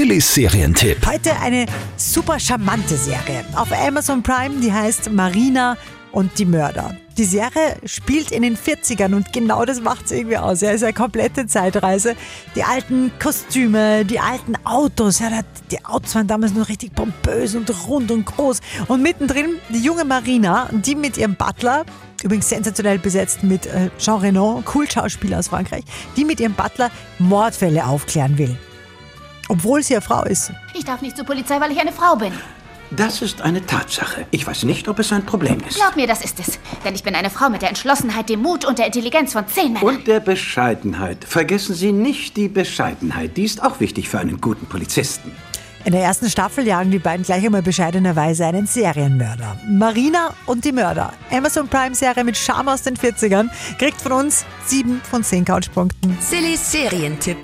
Sillys Serientipp. Heute eine super charmante Serie auf Amazon Prime, die heißt Marina und die Mörder. Die Serie spielt in den 40ern und genau das macht es irgendwie aus. Ja, es ist eine komplette Zeitreise. Die alten Kostüme, die alten Autos. Ja, die Autos waren damals noch richtig pompös und rund und groß. Und mittendrin die junge Marina, die mit ihrem Butler, übrigens sensationell besetzt mit äh, Jean Reno, cool Schauspieler aus Frankreich, die mit ihrem Butler Mordfälle aufklären will. Obwohl sie eine Frau ist. Ich darf nicht zur Polizei, weil ich eine Frau bin. Das ist eine Tatsache. Ich weiß nicht, ob es ein Problem ist. Glaub mir, das ist es. Denn ich bin eine Frau mit der Entschlossenheit, dem Mut und der Intelligenz von zehn Männern. Und der Bescheidenheit. Vergessen Sie nicht die Bescheidenheit. Die ist auch wichtig für einen guten Polizisten. In der ersten Staffel jagen die beiden gleich einmal bescheidenerweise einen Serienmörder. Marina und die Mörder. Amazon Prime Serie mit Charme aus den 40ern. Kriegt von uns sieben von zehn Couchpunkten. Sillys Serientipp.